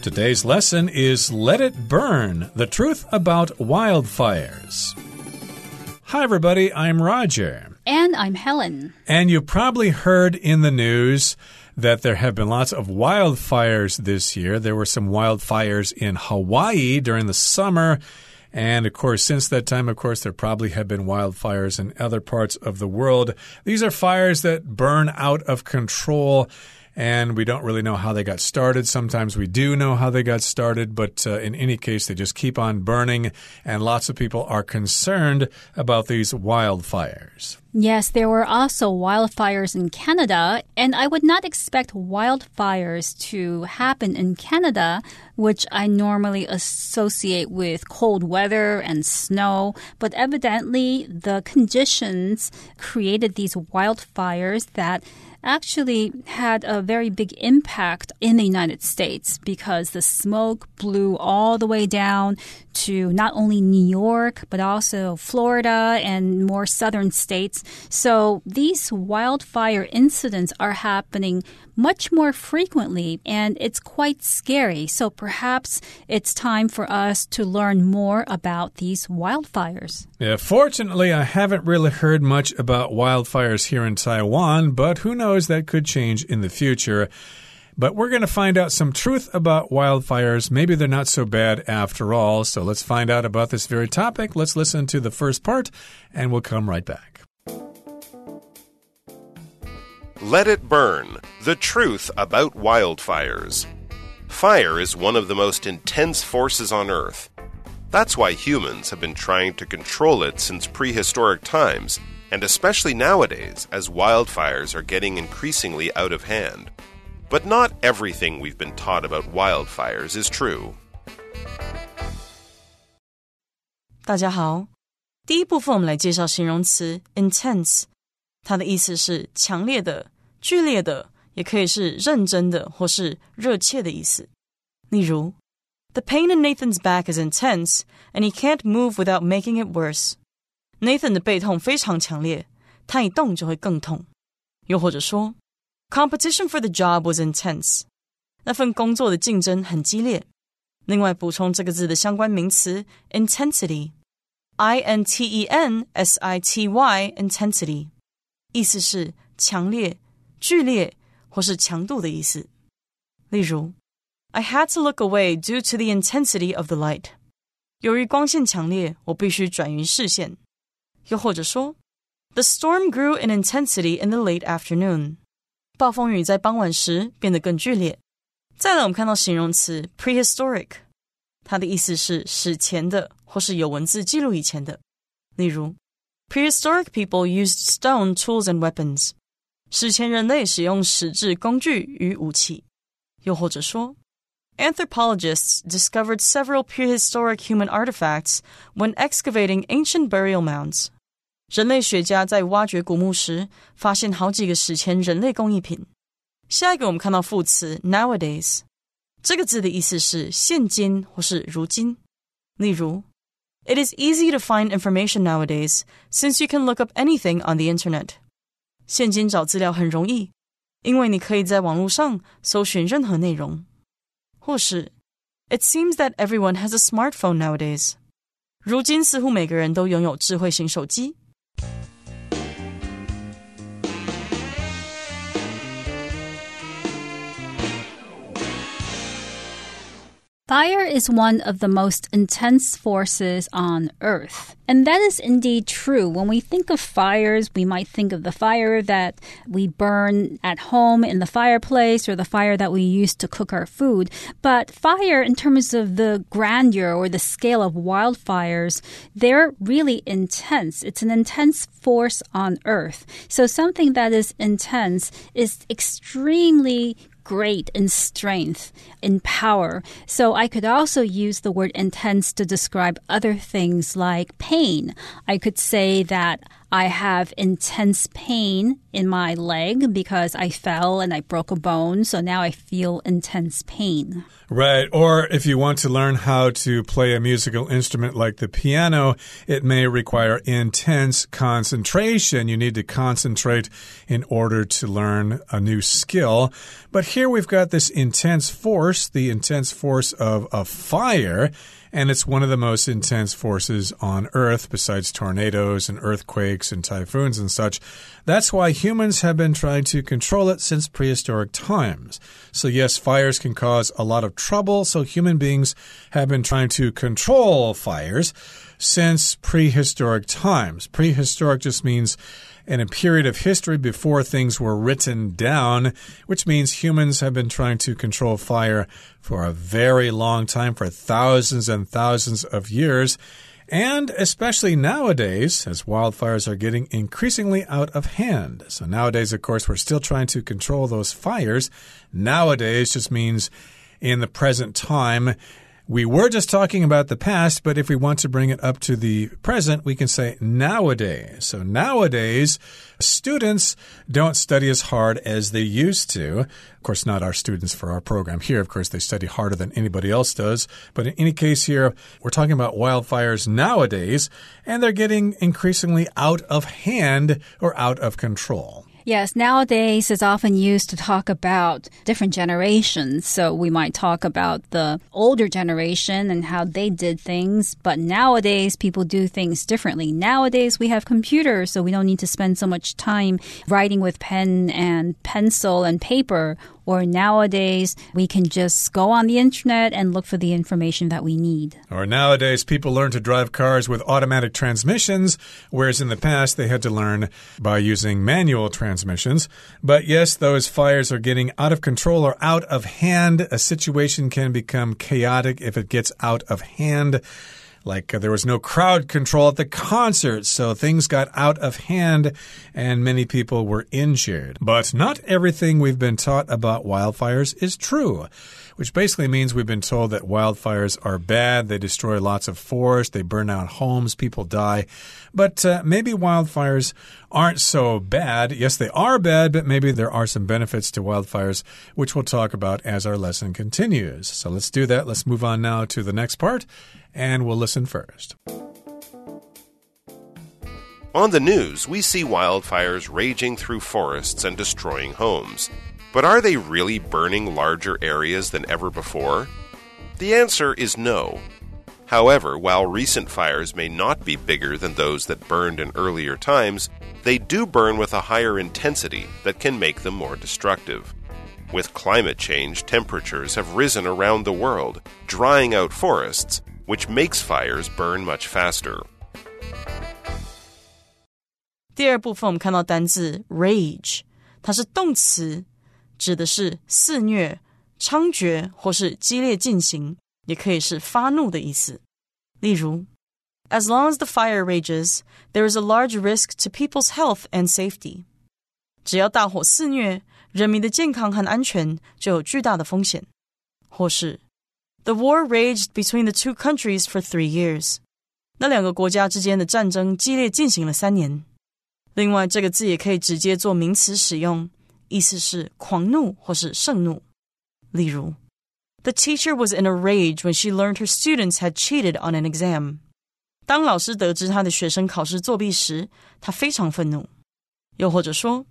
Today's lesson is Let It Burn The Truth About Wildfires. Hi, everybody, I'm Roger. And I'm Helen. And you probably heard in the news that there have been lots of wildfires this year. There were some wildfires in Hawaii during the summer. And of course, since that time, of course, there probably have been wildfires in other parts of the world. These are fires that burn out of control and we don't really know how they got started. Sometimes we do know how they got started, but uh, in any case, they just keep on burning, and lots of people are concerned about these wildfires. Yes, there were also wildfires in Canada, and I would not expect wildfires to happen in Canada, which I normally associate with cold weather and snow. But evidently, the conditions created these wildfires that actually had a very big impact in the United States because the smoke blew all the way down to not only New York, but also Florida and more southern states. So these wildfire incidents are happening much more frequently and it's quite scary. So perhaps it's time for us to learn more about these wildfires. Yeah, fortunately, I haven't really heard much about wildfires here in Taiwan, but who knows, that could change in the future. But we're going to find out some truth about wildfires. Maybe they're not so bad after all. So let's find out about this very topic. Let's listen to the first part, and we'll come right back. Let It Burn The Truth About Wildfires. Fire is one of the most intense forces on Earth. That's why humans have been trying to control it since prehistoric times, and especially nowadays as wildfires are getting increasingly out of hand. But not everything we've been taught about wildfires is true. 大家好，第一部分我们来介绍形容词 intense，它的意思是强烈的、剧烈的，也可以是认真的或是热切的意思。例如，The pain in Nathan's back is intense, and he can't move without making it worse. Nathan 的背痛非常强烈，他一动就会更痛。又或者说。 Competition for the job was intense. 那份工作的竞争很激烈。另外，补充这个字的相关名词 intensity，i n t e n s i t y，intensity，意思是强烈、剧烈或是强度的意思。例如，I had to look away due to the intensity of the light。由于光线强烈，我必须转移视线。又或者说，The storm grew in intensity in the late afternoon。 暴风雨在傍晚时变得更剧烈。再来，我们看到形容词 prehistoric，它的意思是史前的，或是有文字记录以前的。例如，prehistoric people used stone tools and weapons，史前人类使用石质工具与武器。又或者说，anthropologists discovered several prehistoric human artifacts when excavating ancient burial mounds。 人类学家在挖掘古墓时，发现好几个史前人类工艺品。下一个，我们看到副词 nowadays，这个字的意思是现今或是如今。例如，It is easy to find information nowadays since you can look up anything on the internet。现今找资料很容易，因为你可以在网络上搜寻任何内容。或是，It seems that everyone has a smartphone nowadays。如今似乎每个人都拥有智慧型手机。 Fire is one of the most intense forces on Earth. And that is indeed true. When we think of fires, we might think of the fire that we burn at home in the fireplace or the fire that we use to cook our food. But fire, in terms of the grandeur or the scale of wildfires, they're really intense. It's an intense force on Earth. So something that is intense is extremely great in strength, in power. So I could also use the word intense to describe other things like pain. I could say that I have intense pain in my leg because I fell and I broke a bone. So now I feel intense pain. Right. Or if you want to learn how to play a musical instrument like the piano, it may require intense concentration. You need to concentrate in order to learn a new skill. But here we've got this intense force, the intense force of a fire and it's one of the most intense forces on Earth, besides tornadoes and earthquakes and typhoons and such. That's why humans have been trying to control it since prehistoric times. So, yes, fires can cause a lot of trouble, so human beings have been trying to control fires since prehistoric times. Prehistoric just means in a period of history before things were written down, which means humans have been trying to control fire for a very long time, for thousands and thousands of years. And especially nowadays, as wildfires are getting increasingly out of hand. So, nowadays, of course, we're still trying to control those fires. Nowadays just means in the present time we were just talking about the past, but if we want to bring it up to the present, we can say nowadays. So nowadays, students don't study as hard as they used to. Of course, not our students for our program here. Of course, they study harder than anybody else does. But in any case, here, we're talking about wildfires nowadays, and they're getting increasingly out of hand or out of control. Yes, nowadays is often used to talk about different generations. So we might talk about the older generation and how they did things, but nowadays people do things differently. Nowadays we have computers, so we don't need to spend so much time writing with pen and pencil and paper or nowadays we can just go on the internet and look for the information that we need. Or nowadays people learn to drive cars with automatic transmissions, whereas in the past they had to learn by using manual transmissions. But yes, those fires are getting out of control or out of hand. A situation can become chaotic if it gets out of hand. Like uh, there was no crowd control at the concert, so things got out of hand and many people were injured. But not everything we've been taught about wildfires is true which basically means we've been told that wildfires are bad. They destroy lots of forest, they burn out homes, people die. But uh, maybe wildfires aren't so bad. Yes, they are bad, but maybe there are some benefits to wildfires, which we'll talk about as our lesson continues. So let's do that. Let's move on now to the next part, and we'll listen first. On the news, we see wildfires raging through forests and destroying homes. But are they really burning larger areas than ever before? The answer is no. However, while recent fires may not be bigger than those that burned in earlier times, they do burn with a higher intensity that can make them more destructive. With climate change, temperatures have risen around the world, drying out forests, which makes fires burn much faster. 第二部分我们看到单字 rage，它是动词，指的是肆虐、猖獗或是激烈进行，也可以是发怒的意思。例如，As long as the fire rages, there is a large risk to people's health and safety。只要大火肆虐，人民的健康和安全就有巨大的风险。或是 ，The war raged between the two countries for three years。那两个国家之间的战争激烈进行了三年。另外，这个字也可以直接做名词使用。意思是狂怒或是盛怒。例如，The teacher was in a rage when she learned her students had cheated on an exam。当老师得知他的学生考试作弊时，他非常愤怒。又或者说，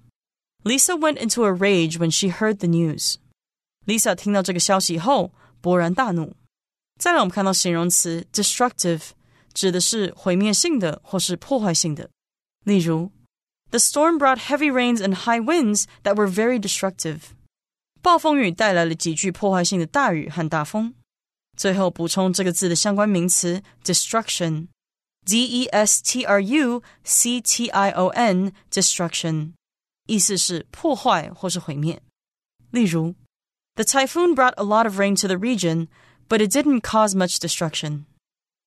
Lisa went into a rage when she heard the news。Lisa 听到这个消息后 勃然大怒。再来，我们看到形容词 destructive，指的是毁灭性的或是破坏性的。例如 the storm brought heavy rains and high winds that were very destructive. 暴风雨带来了极具破坏性的大雨和大风。最后补充这个字的相关名词 destruction，d e s t r u c t i o n，destruction，意思是破坏或是毁灭。例如 ，The typhoon brought a lot of rain to the region, but it didn't cause much destruction.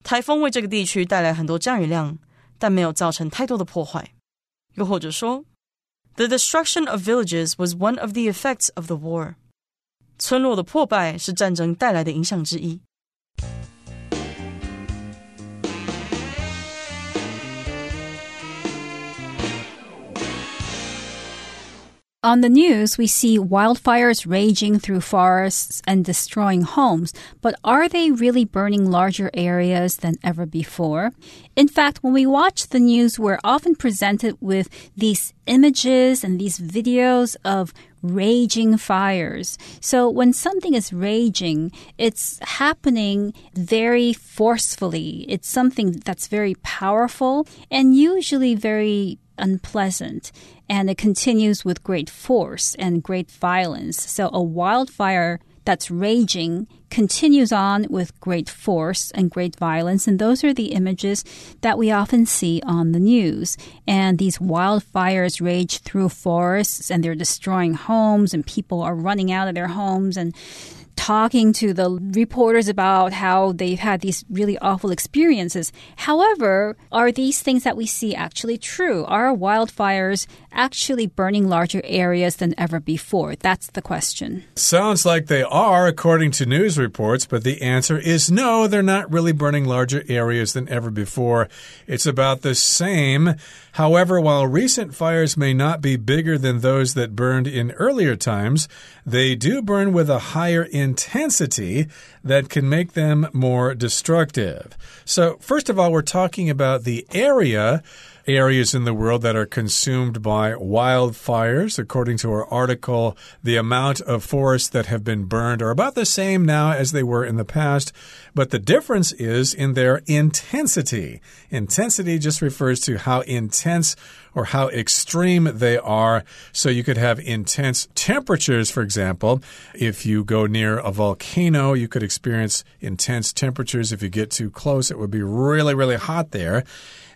台风为这个地区带来很多降雨量，但没有造成太多的破坏。又或者说，The destruction of villages was one of the effects of the war。村落的破败是战争带来的影响之一。 On the news, we see wildfires raging through forests and destroying homes, but are they really burning larger areas than ever before? In fact, when we watch the news, we're often presented with these images and these videos of raging fires. So when something is raging, it's happening very forcefully. It's something that's very powerful and usually very unpleasant and it continues with great force and great violence. So a wildfire that's raging continues on with great force and great violence. And those are the images that we often see on the news. And these wildfires rage through forests and they're destroying homes and people are running out of their homes and talking to the reporters about how they've had these really awful experiences. However, are these things that we see actually true? Are wildfires actually burning larger areas than ever before? That's the question. Sounds like they are, according to news reports, but the answer is no, they're not really burning larger areas than ever before. It's about the same. However, while recent fires may not be bigger than those that burned in earlier times, they do burn with a higher intensity that can make them more destructive. So, first of all, we're talking about the area areas in the world that are consumed by wildfires. According to our article, the amount of forests that have been burned are about the same now as they were in the past, but the difference is in their intensity. Intensity just refers to how intense or how extreme they are. So you could have intense temperatures, for example. If you go near a volcano, you could experience intense temperatures. If you get too close, it would be really, really hot there.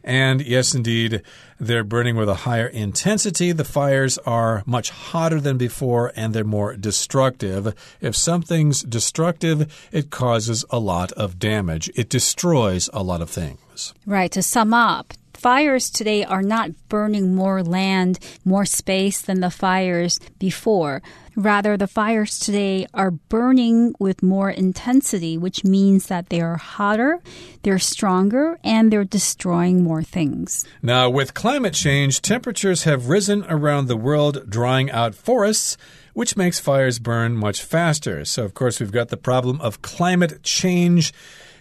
And yes, indeed, they're burning with a higher intensity. The fires are much hotter than before and they're more destructive. If something's destructive, it causes a lot of damage, it destroys a lot of things. Right. To sum up, fires today are not burning more land, more space than the fires before. Rather, the fires today are burning with more intensity, which means that they are hotter, they're stronger, and they're destroying more things. Now, with climate change, temperatures have risen around the world, drying out forests which makes fires burn much faster. So, of course, we've got the problem of climate change.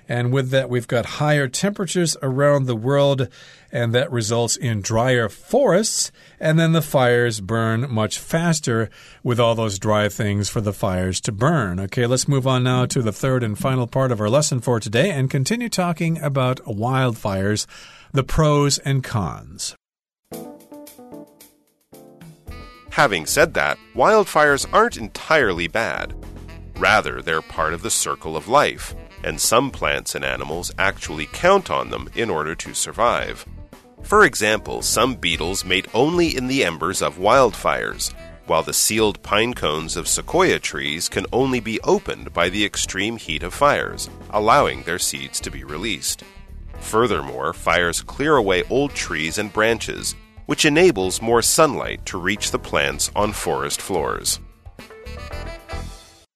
And with that, we've got higher temperatures around the world, and that results in drier forests. And then the fires burn much faster with all those dry things for the fires to burn. Okay, let's move on now to the third and final part of our lesson for today and continue talking about wildfires, the pros and cons. Having said that, wildfires aren't entirely bad. Rather, they're part of the circle of life and some plants and animals actually count on them in order to survive. For example, some beetles mate only in the embers of wildfires, while the sealed pine cones of sequoia trees can only be opened by the extreme heat of fires, allowing their seeds to be released. Furthermore, fires clear away old trees and branches, which enables more sunlight to reach the plants on forest floors.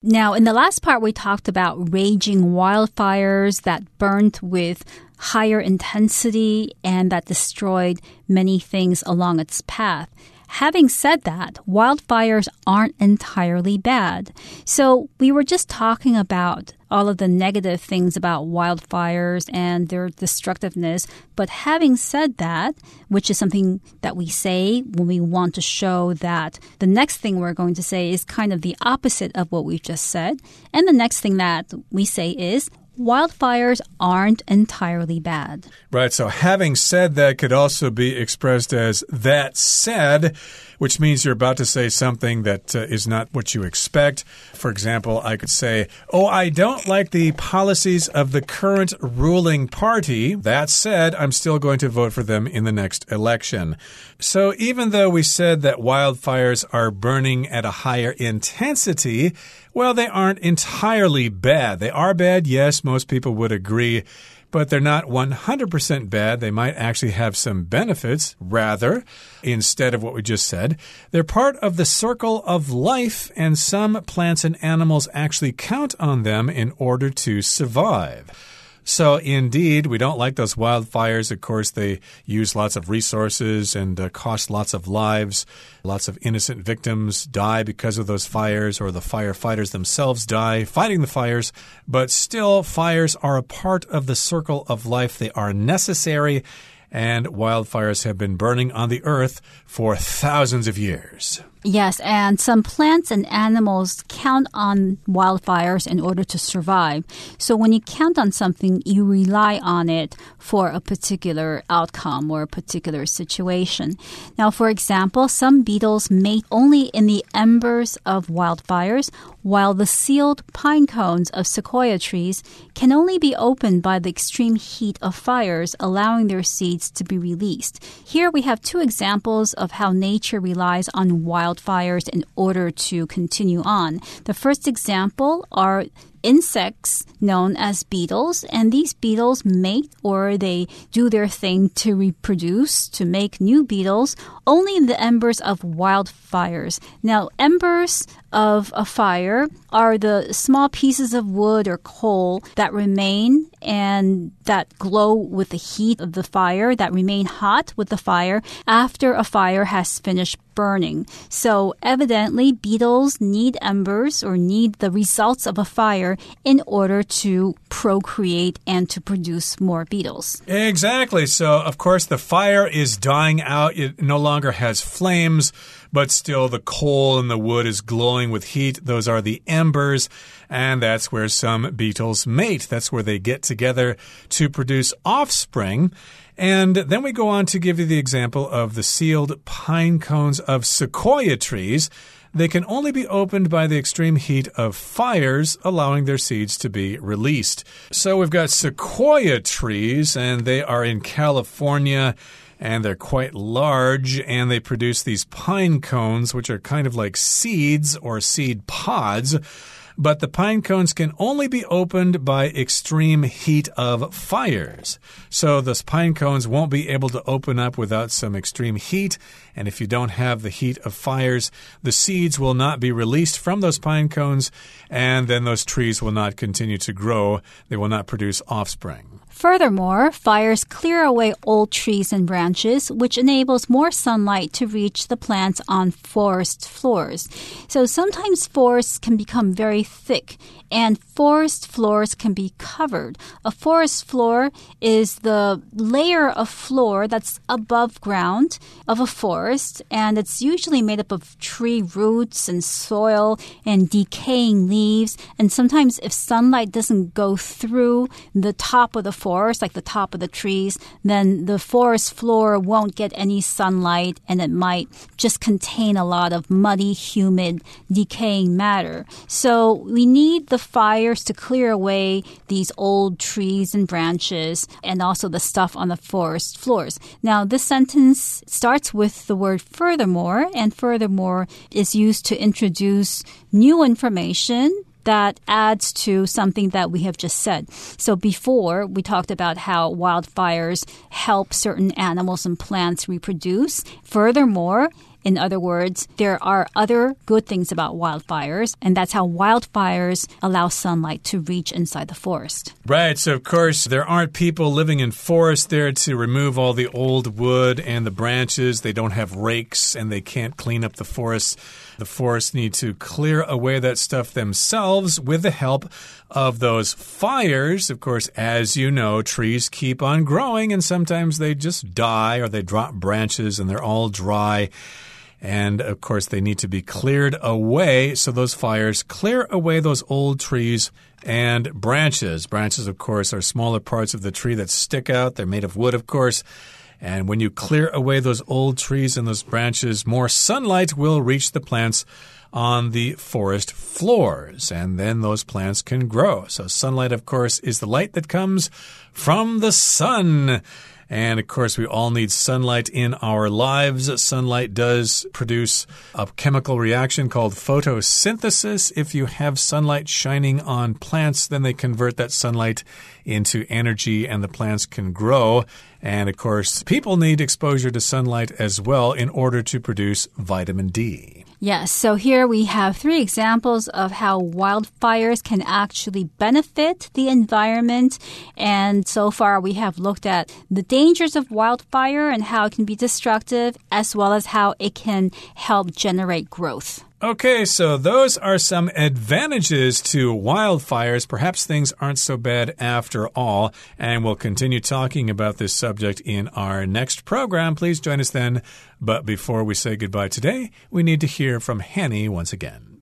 Now, in the last part, we talked about raging wildfires that burnt with higher intensity and that destroyed many things along its path. Having said that, wildfires aren't entirely bad. So we were just talking about all of the negative things about wildfires and their destructiveness. But having said that, which is something that we say when we want to show that the next thing we're going to say is kind of the opposite of what we've just said. And the next thing that we say is wildfires aren't entirely bad. Right. So having said that could also be expressed as that said, which means you're about to say something that uh, is not what you expect. For example, I could say, Oh, I don't like the policies of the current ruling party. That said, I'm still going to vote for them in the next election. So even though we said that wildfires are burning at a higher intensity, well, they aren't entirely bad. They are bad, yes, most people would agree, but they're not 100% bad. They might actually have some benefits, rather, instead of what we just said. They're part of the circle of life, and some plants and animals actually count on them in order to survive. So, indeed, we don't like those wildfires. Of course, they use lots of resources and uh, cost lots of lives. Lots of innocent victims die because of those fires, or the firefighters themselves die fighting the fires. But still, fires are a part of the circle of life, they are necessary and wildfires have been burning on the earth for thousands of years. Yes, and some plants and animals count on wildfires in order to survive. So when you count on something, you rely on it for a particular outcome or a particular situation. Now, for example, some beetles mate only in the embers of wildfires, while the sealed pine cones of sequoia trees can only be opened by the extreme heat of fires, allowing their seeds to be released. Here we have two examples of how nature relies on wild wildfires in order to continue on. The first example are insects known as beetles, and these beetles mate or they do their thing to reproduce, to make new beetles, only in the embers of wildfires. Now, embers of a fire are the small pieces of wood or coal that remain and that glow with the heat of the fire, that remain hot with the fire after a fire has finished burning. So, evidently, beetles need embers or need the results of a fire in order to procreate and to produce more beetles. Exactly. So, of course, the fire is dying out. It no longer has flames, but still the coal and the wood is glowing with heat. Those are the embers. And that's where some beetles mate. That's where they get together to produce offspring. And then we go on to give you the example of the sealed pine cones of sequoia trees. They can only be opened by the extreme heat of fires, allowing their seeds to be released. So we've got sequoia trees, and they are in California and they're quite large and they produce these pine cones, which are kind of like seeds or seed pods but the pine cones can only be opened by extreme heat of fires. So those pine cones won't be able to open up without some extreme heat. And if you don't have the heat of fires, the seeds will not be released from those pine cones, and then those trees will not continue to grow. They will not produce offspring. Furthermore, fires clear away old trees and branches, which enables more sunlight to reach the plants on forest floors. So sometimes forests can become very thick and forest floors can be covered. A forest floor is the layer of floor that's above ground of a forest, and it's usually made up of tree roots and soil and decaying leaves. And sometimes, if sunlight doesn't go through the top of the forest, like the top of the trees, then the forest floor won't get any sunlight and it might just contain a lot of muddy, humid, decaying matter. So we need the the fires to clear away these old trees and branches and also the stuff on the forest floors. Now, this sentence starts with the word furthermore, and furthermore is used to introduce new information that adds to something that we have just said. So before we talked about how wildfires help certain animals and plants reproduce. Furthermore, in other words, there are other good things about wildfires, and that's how wildfires allow sunlight to reach inside the forest. Right. So, of course, there aren't people living in forests there to remove all the old wood and the branches. They don't have rakes and they can't clean up the forest. The forests need to clear away that stuff themselves with the help of those fires. Of course, as you know, trees keep on growing and sometimes they just die or they drop branches and they're all dry. And of course, they need to be cleared away. So those fires clear away those old trees and branches. Branches, of course, are smaller parts of the tree that stick out. They're made of wood, of course. And when you clear away those old trees and those branches, more sunlight will reach the plants on the forest floors, and then those plants can grow. So, sunlight, of course, is the light that comes from the sun. And of course, we all need sunlight in our lives. Sunlight does produce a chemical reaction called photosynthesis. If you have sunlight shining on plants, then they convert that sunlight into energy and the plants can grow. And of course, people need exposure to sunlight as well in order to produce vitamin D. Yes, so here we have three examples of how wildfires can actually benefit the environment. And so far, we have looked at the dangers of wildfire and how it can be destructive, as well as how it can help generate growth. Okay, so those are some advantages to wildfires. Perhaps things aren't so bad after all. And we'll continue talking about this subject in our next program. Please join us then. But before we say goodbye today, we need to hear from Hanny once again.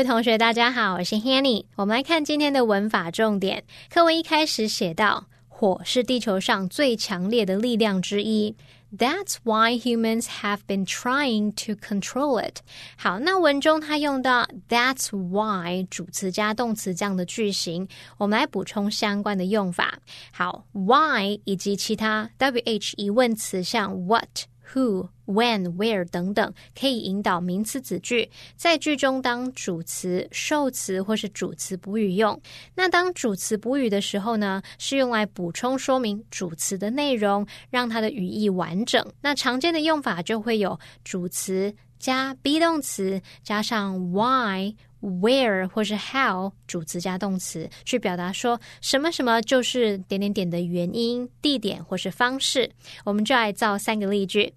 位同学，大家好，我是 Hanny。我们来看今天的文法重点。课文一开始写到，火是地球上最强烈的力量之一。That's why humans have been trying to control it。好，那文中它用到 That's why 主词加动词这样的句型，我们来补充相关的用法。好，why 以及其他 wh 疑问词，像 what。Who, when, where 等等，可以引导名词子句，在句中当主词、受词或是主词补语用。那当主词补语的时候呢，是用来补充说明主词的内容，让它的语义完整。那常见的用法就会有主词加 be 动词，加上 why。Where 或是 how 主词加动词，去表达说什么什么就是点点点的原因、地点或是方式。我们就来造三个例句。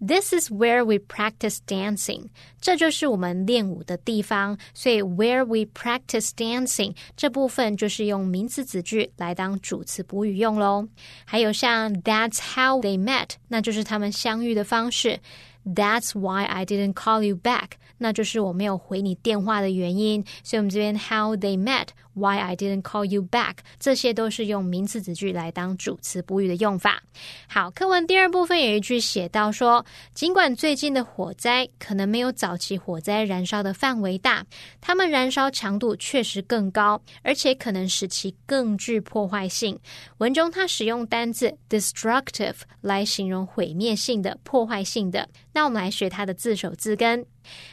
This is where we practice dancing。这就是我们练舞的地方。所以 where we practice dancing 这部分就是用名词子句来当主词补语用喽。还有像 That's how they met，那就是他们相遇的方式。That's why I didn't call you back。那就是我没有回你电话的原因。所以我们这边 how they met。Why I didn't call you back？这些都是用名词子句来当主词补语的用法。好，课文第二部分有一句写到说，尽管最近的火灾可能没有早期火灾燃烧的范围大，它们燃烧强度确实更高，而且可能使其更具破坏性。文中它使用单字 destructive 来形容毁灭性的、破坏性的。那我们来学它的字首字根。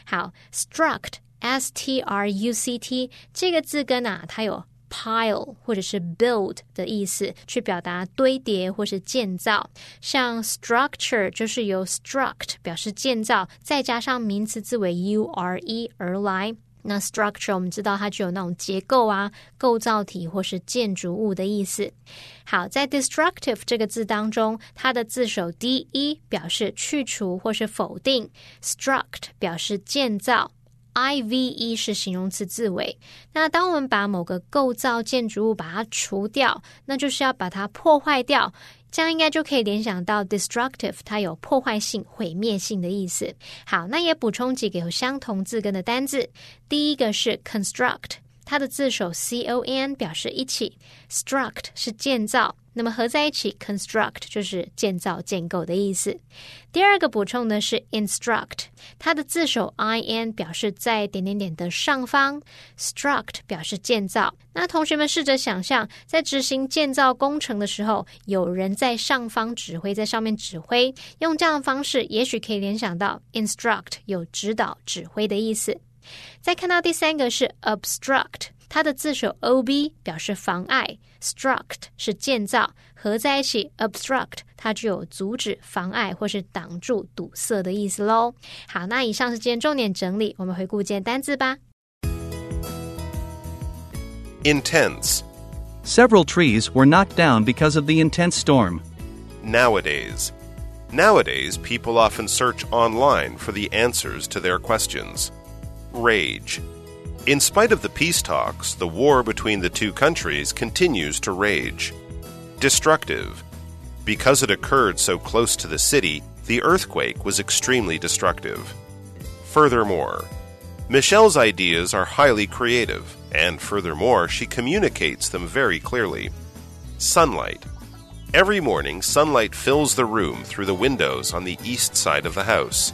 好，struct。S T R U C T 这个字根啊，它有 pile 或者是 build 的意思，去表达堆叠或是建造。像 structure 就是由 struct 表示建造，再加上名词字尾 u r e 而来。那 structure 我们知道它具有那种结构啊、构造体或是建筑物的意思。好，在 destructive 这个字当中，它的字首 d e 表示去除或是否定，struct 表示建造。I V E 是形容词字尾。那当我们把某个构造建筑物把它除掉，那就是要把它破坏掉。这样应该就可以联想到 destructive，它有破坏性、毁灭性的意思。好，那也补充几个有相同字根的单字。第一个是 construct，它的字首 C O N 表示一起，struct 是建造。那么合在一起，construct 就是建造、建构的意思。第二个补充的是 instruct，它的字首 i n 表示在点点点的上方，struct 表示建造。那同学们试着想象，在执行建造工程的时候，有人在上方指挥，在上面指挥，用这样的方式，也许可以联想到 instruct 有指导、指挥的意思。再看到第三个是 obstruct。它的字首 o b 表示妨碍，struct 是建造，合在一起 obstruct 它具有阻止、妨碍或是挡住、堵塞的意思喽。好，那以上是今天重点整理，我们回顾今天单字吧。Intense. Several trees were knocked down because of the intense storm. Nowadays. Nowadays, people often search online for the answers to their questions. Rage. In spite of the peace talks, the war between the two countries continues to rage. Destructive. Because it occurred so close to the city, the earthquake was extremely destructive. Furthermore, Michelle's ideas are highly creative, and furthermore, she communicates them very clearly. Sunlight. Every morning, sunlight fills the room through the windows on the east side of the house.